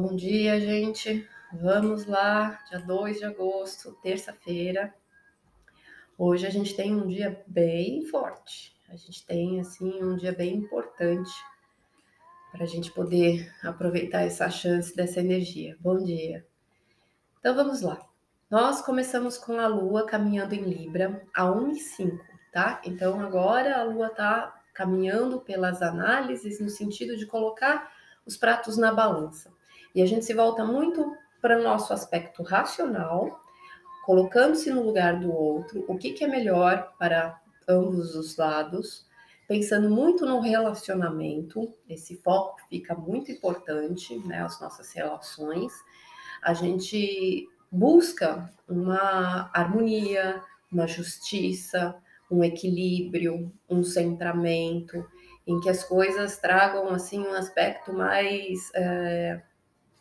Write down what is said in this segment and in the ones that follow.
Bom dia, gente. Vamos lá, dia 2 de agosto, terça-feira. Hoje a gente tem um dia bem forte. A gente tem assim um dia bem importante para a gente poder aproveitar essa chance dessa energia. Bom dia. Então vamos lá. Nós começamos com a Lua caminhando em Libra a 1 e 5, tá? Então agora a Lua está caminhando pelas análises no sentido de colocar os pratos na balança. E a gente se volta muito para o nosso aspecto racional, colocando-se no lugar do outro, o que, que é melhor para ambos os lados, pensando muito no relacionamento, esse foco fica muito importante, né, as nossas relações. A gente busca uma harmonia, uma justiça, um equilíbrio, um centramento, em que as coisas tragam assim um aspecto mais é,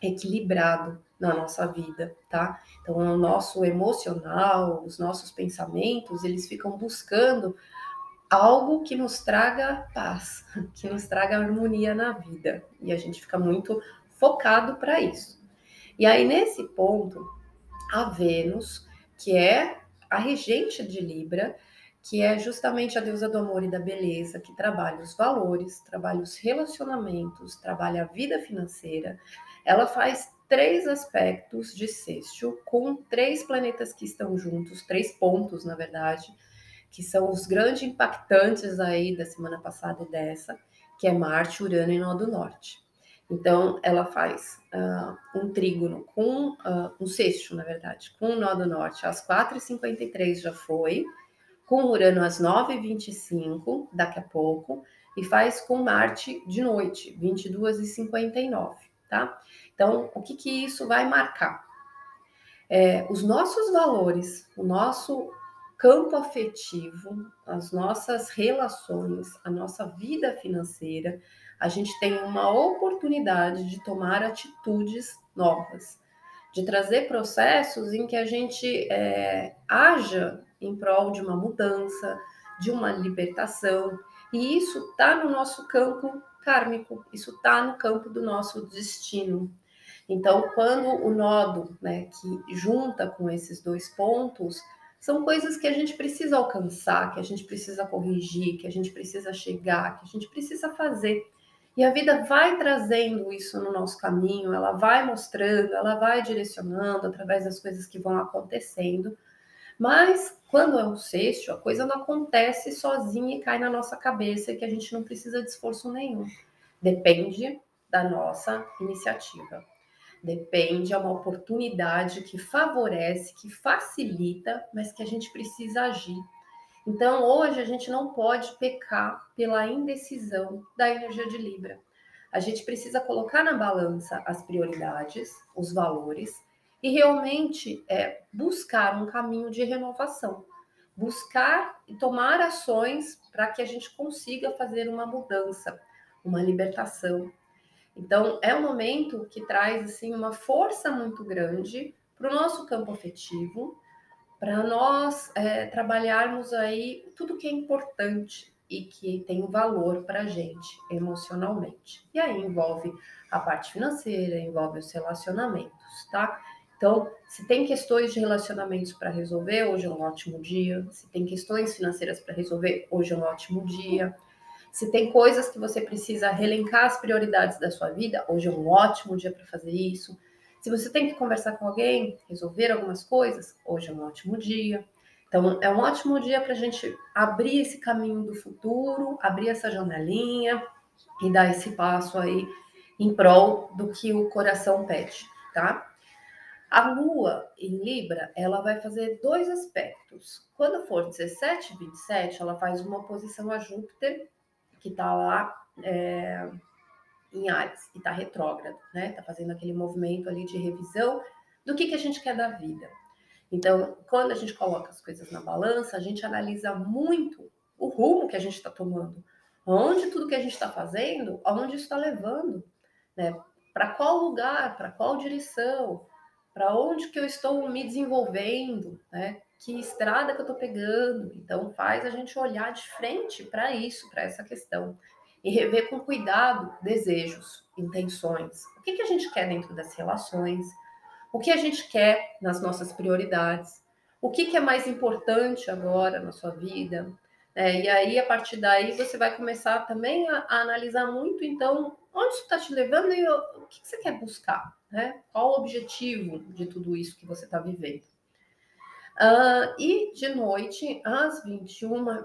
equilibrado na nossa vida, tá? Então, o nosso emocional, os nossos pensamentos, eles ficam buscando algo que nos traga paz, que nos traga harmonia na vida, e a gente fica muito focado para isso. E aí, nesse ponto, a Vênus, que é a regente de Libra, que é justamente a deusa do amor e da beleza, que trabalha os valores, trabalha os relacionamentos, trabalha a vida financeira. Ela faz três aspectos de sexto com três planetas que estão juntos, três pontos, na verdade, que são os grandes impactantes aí da semana passada e dessa, que é Marte, Urano e Nó do Norte. Então, ela faz uh, um trígono com uh, um sexto, na verdade, com o Nó do Norte às 4h53 já foi, com Urano às 9h25, daqui a pouco, e faz com Marte de noite, 22h59, tá? Então, o que, que isso vai marcar? É, os nossos valores, o nosso campo afetivo, as nossas relações, a nossa vida financeira, a gente tem uma oportunidade de tomar atitudes novas, de trazer processos em que a gente é, haja em prol de uma mudança, de uma libertação. E isso está no nosso campo kármico, isso está no campo do nosso destino. Então, quando o nodo, né, que junta com esses dois pontos, são coisas que a gente precisa alcançar, que a gente precisa corrigir, que a gente precisa chegar, que a gente precisa fazer. E a vida vai trazendo isso no nosso caminho, ela vai mostrando, ela vai direcionando através das coisas que vão acontecendo. Mas quando é um sexto, a coisa não acontece sozinha e cai na nossa cabeça que a gente não precisa de esforço nenhum. Depende da nossa iniciativa. Depende, é uma oportunidade que favorece, que facilita, mas que a gente precisa agir. Então, hoje a gente não pode pecar pela indecisão da energia de Libra. A gente precisa colocar na balança as prioridades, os valores e realmente é, buscar um caminho de renovação, buscar e tomar ações para que a gente consiga fazer uma mudança, uma libertação. Então, é um momento que traz assim uma força muito grande para o nosso campo afetivo, para nós é, trabalharmos aí tudo que é importante e que tem valor para a gente emocionalmente. E aí envolve a parte financeira, envolve os relacionamentos, tá? Então, se tem questões de relacionamentos para resolver, hoje é um ótimo dia. Se tem questões financeiras para resolver, hoje é um ótimo dia. Se tem coisas que você precisa relencar as prioridades da sua vida, hoje é um ótimo dia para fazer isso. Se você tem que conversar com alguém, resolver algumas coisas, hoje é um ótimo dia. Então, é um ótimo dia para a gente abrir esse caminho do futuro, abrir essa janelinha e dar esse passo aí em prol do que o coração pede, tá? A Lua em Libra, ela vai fazer dois aspectos. Quando for 17 e 27, ela faz uma oposição a Júpiter, que está lá é, em Ares, que está retrógrado, né? Está fazendo aquele movimento ali de revisão do que, que a gente quer da vida. Então, quando a gente coloca as coisas na balança, a gente analisa muito o rumo que a gente está tomando, onde tudo que a gente está fazendo, aonde está levando, né? Para qual lugar, para qual direção, para onde que eu estou me desenvolvendo, né? Que estrada que eu estou pegando. Então faz a gente olhar de frente para isso, para essa questão, e rever com cuidado desejos, intenções. O que, que a gente quer dentro das relações? O que a gente quer nas nossas prioridades? O que, que é mais importante agora na sua vida? É, e aí, a partir daí, você vai começar também a, a analisar muito, então, onde isso está te levando e o, o que, que, você quer buscar, né? Qual o objetivo de tudo isso que você está vivendo? Uh, e de noite, às 21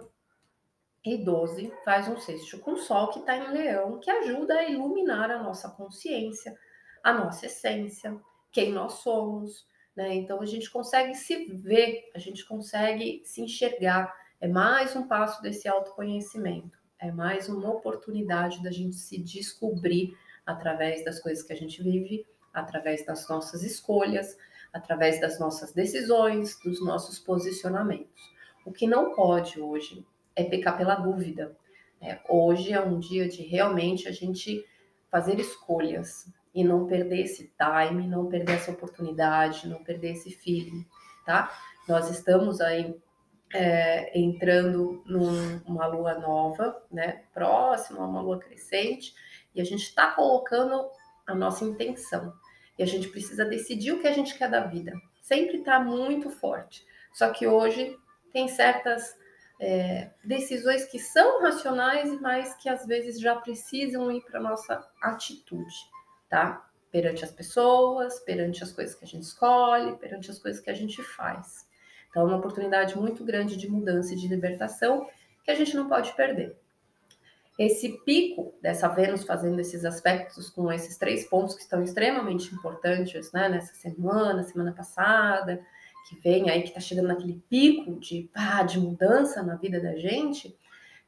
e 12, faz um sexto com o Sol que está em Leão, que ajuda a iluminar a nossa consciência, a nossa essência, quem nós somos. Né? Então a gente consegue se ver, a gente consegue se enxergar. É mais um passo desse autoconhecimento, é mais uma oportunidade da gente se descobrir através das coisas que a gente vive, através das nossas escolhas, através das nossas decisões, dos nossos posicionamentos. O que não pode hoje é pecar pela dúvida. É, hoje é um dia de realmente a gente fazer escolhas e não perder esse time, não perder essa oportunidade, não perder esse feeling, tá? Nós estamos aí é, entrando numa lua nova, né? Próxima a uma lua crescente, e a gente está colocando a nossa intenção. E a gente precisa decidir o que a gente quer da vida. Sempre está muito forte. Só que hoje tem certas é, decisões que são racionais, mas que às vezes já precisam ir para nossa atitude, tá? Perante as pessoas, perante as coisas que a gente escolhe, perante as coisas que a gente faz. Então, é uma oportunidade muito grande de mudança e de libertação que a gente não pode perder. Esse pico dessa Vênus fazendo esses aspectos com esses três pontos que estão extremamente importantes, né, nessa semana, semana passada, que vem aí, que está chegando naquele pico de, pá, de mudança na vida da gente,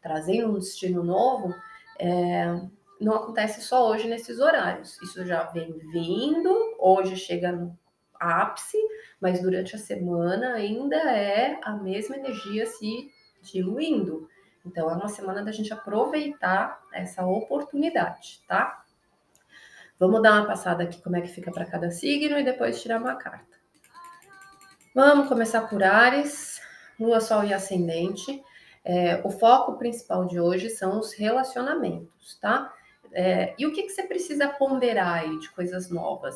trazendo um destino novo, é, não acontece só hoje nesses horários. Isso já vem vindo, hoje chega no ápice, mas durante a semana ainda é a mesma energia se diluindo. Então, é uma semana da gente aproveitar essa oportunidade, tá? Vamos dar uma passada aqui como é que fica para cada signo e depois tirar uma carta. Vamos começar por Ares, Lua, Sol e Ascendente. É, o foco principal de hoje são os relacionamentos, tá? É, e o que, que você precisa ponderar aí de coisas novas?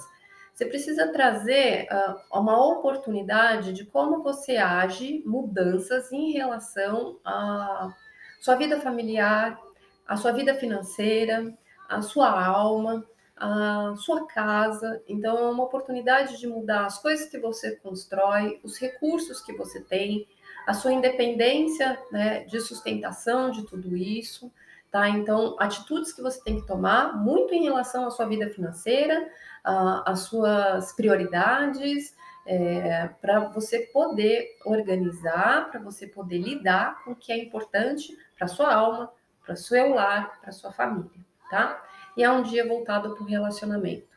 Você precisa trazer uh, uma oportunidade de como você age, mudanças em relação a sua vida familiar, a sua vida financeira, a sua alma, a sua casa. Então, é uma oportunidade de mudar as coisas que você constrói, os recursos que você tem, a sua independência né, de sustentação de tudo isso. Tá? Então, atitudes que você tem que tomar muito em relação à sua vida financeira, às suas prioridades, é, para você poder organizar, para você poder lidar com o que é importante para sua alma, para seu lar, para sua família, tá? E é um dia voltado para o relacionamento.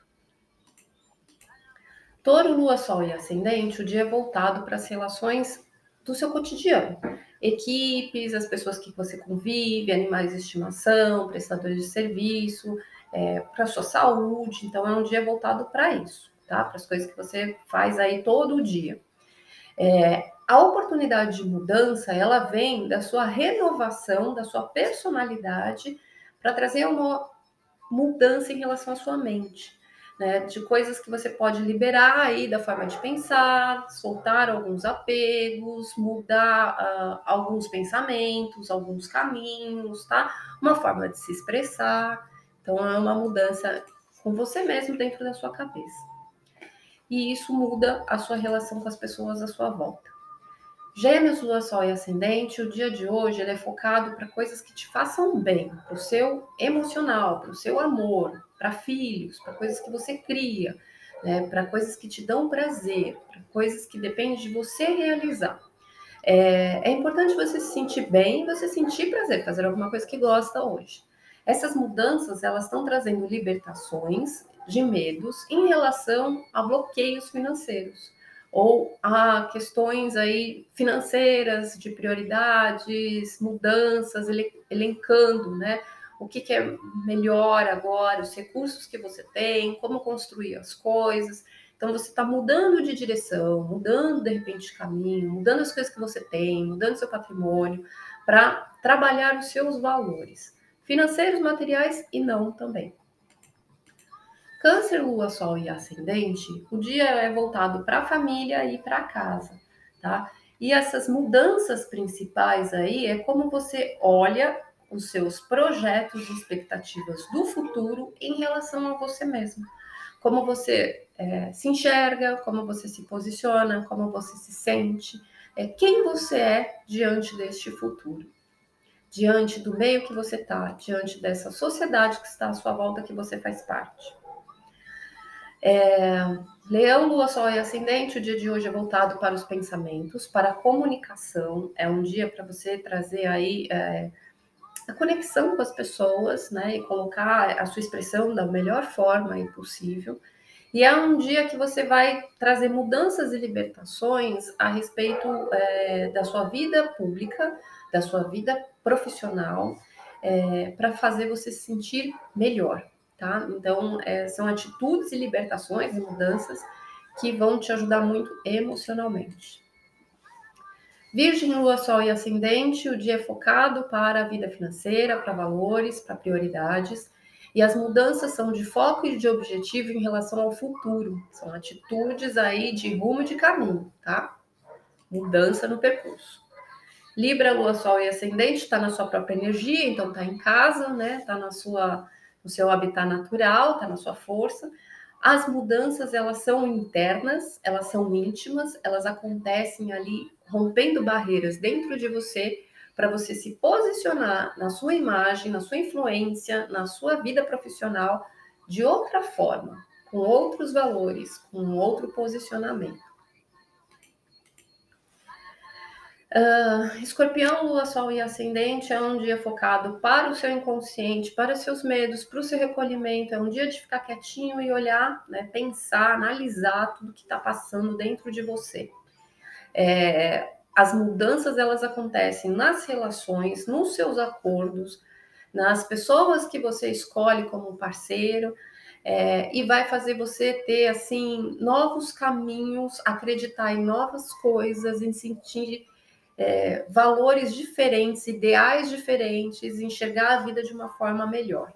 Touro, Lua, Sol e Ascendente, o dia é voltado para as relações do seu cotidiano. Equipes, as pessoas que você convive, animais de estimação, prestadores de serviço, é, para a sua saúde. Então, é um dia voltado para isso tá? Para as coisas que você faz aí todo dia. É, a oportunidade de mudança, ela vem da sua renovação, da sua personalidade, para trazer uma mudança em relação à sua mente. Né, de coisas que você pode liberar aí da forma de pensar, soltar alguns apegos, mudar uh, alguns pensamentos, alguns caminhos, tá? Uma forma de se expressar. Então é uma mudança com você mesmo dentro da sua cabeça e isso muda a sua relação com as pessoas à sua volta. Gêmeos, Lua, Sol e Ascendente, o dia de hoje ele é focado para coisas que te façam bem, para o seu emocional, para o seu amor, para filhos, para coisas que você cria, né, para coisas que te dão prazer, para coisas que dependem de você realizar. É, é importante você se sentir bem e você sentir prazer, fazer alguma coisa que gosta hoje. Essas mudanças elas estão trazendo libertações de medos em relação a bloqueios financeiros ou a questões aí financeiras de prioridades, mudanças, elencando, né? O que, que é melhor agora, os recursos que você tem, como construir as coisas. Então você está mudando de direção, mudando de repente de caminho, mudando as coisas que você tem, mudando seu patrimônio para trabalhar os seus valores, financeiros, materiais e não também. Câncer, Lua, Sol e Ascendente, o dia é voltado para a família e para casa, tá? E essas mudanças principais aí é como você olha os seus projetos e expectativas do futuro em relação a você mesmo. Como você é, se enxerga, como você se posiciona, como você se sente, é, quem você é diante deste futuro, diante do meio que você está, diante dessa sociedade que está à sua volta que você faz parte. É, Leão, Lua, Sol e Ascendente, o dia de hoje é voltado para os pensamentos, para a comunicação. É um dia para você trazer aí é, a conexão com as pessoas, né? E colocar a sua expressão da melhor forma possível. E é um dia que você vai trazer mudanças e libertações a respeito é, da sua vida pública, da sua vida profissional, é, para fazer você se sentir melhor tá? Então, é, são atitudes e libertações e mudanças que vão te ajudar muito emocionalmente. Virgem, Lua, Sol e Ascendente, o dia é focado para a vida financeira, para valores, para prioridades. E as mudanças são de foco e de objetivo em relação ao futuro. São atitudes aí de rumo de caminho, tá? Mudança no percurso. Libra, Lua, Sol e Ascendente está na sua própria energia, então está em casa, né? Está na sua no seu habitat natural, está na sua força. As mudanças, elas são internas, elas são íntimas, elas acontecem ali rompendo barreiras dentro de você para você se posicionar na sua imagem, na sua influência, na sua vida profissional de outra forma, com outros valores, com outro posicionamento. Uh, escorpião, Lua, Sol e Ascendente é um dia focado para o seu inconsciente, para os seus medos, para o seu recolhimento. É um dia de ficar quietinho e olhar, né, pensar, analisar tudo que está passando dentro de você. É, as mudanças elas acontecem nas relações, nos seus acordos, nas pessoas que você escolhe como parceiro. É, e vai fazer você ter assim novos caminhos, acreditar em novas coisas, em sentir é, valores diferentes, ideais diferentes, enxergar a vida de uma forma melhor.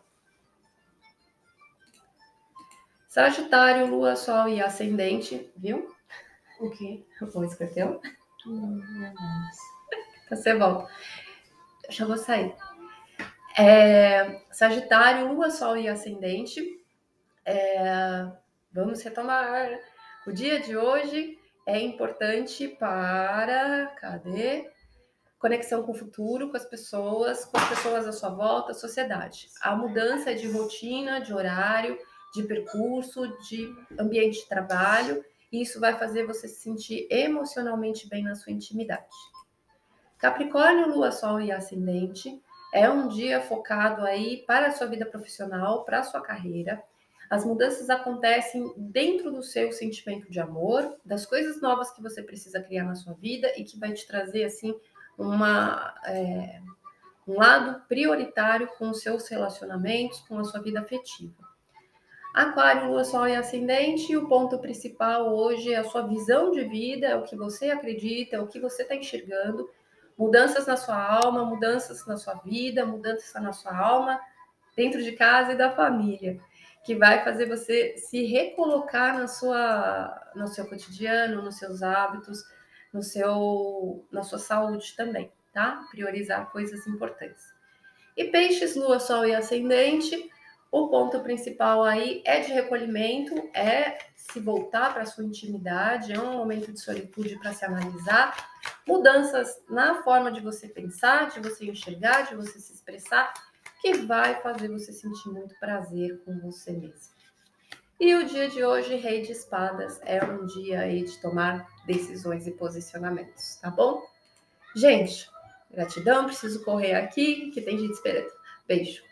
Sagitário, Lua, Sol e Ascendente, viu? O quê? O escorpião? Hum, Você volta. Já vou sair. É, Sagitário, Lua, Sol e Ascendente. É, vamos retomar o dia de hoje é importante para, cadê? Conexão com o futuro, com as pessoas, com as pessoas à sua volta, a sociedade. A mudança de rotina, de horário, de percurso, de ambiente de trabalho, e isso vai fazer você se sentir emocionalmente bem na sua intimidade. Capricórnio, Lua, Sol e Ascendente é um dia focado aí para a sua vida profissional, para a sua carreira as mudanças acontecem dentro do seu sentimento de amor, das coisas novas que você precisa criar na sua vida e que vai te trazer assim uma é, um lado prioritário com os seus relacionamentos, com a sua vida afetiva. Aquário, Lua, Sol e Ascendente, o ponto principal hoje é a sua visão de vida, é o que você acredita, é o que você está enxergando. Mudanças na sua alma, mudanças na sua vida, mudanças na sua alma, dentro de casa e da família que vai fazer você se recolocar na sua, no seu cotidiano, nos seus hábitos, no seu, na sua saúde também, tá? Priorizar coisas importantes. E peixes, lua, sol e ascendente, o ponto principal aí é de recolhimento, é se voltar para sua intimidade, é um momento de solitude para se analisar, mudanças na forma de você pensar, de você enxergar, de você se expressar que vai fazer você sentir muito prazer com você mesmo. E o dia de hoje, Rei de Espadas, é um dia aí de tomar decisões e posicionamentos, tá bom? Gente, gratidão, preciso correr aqui, que tem gente esperando. Beijo.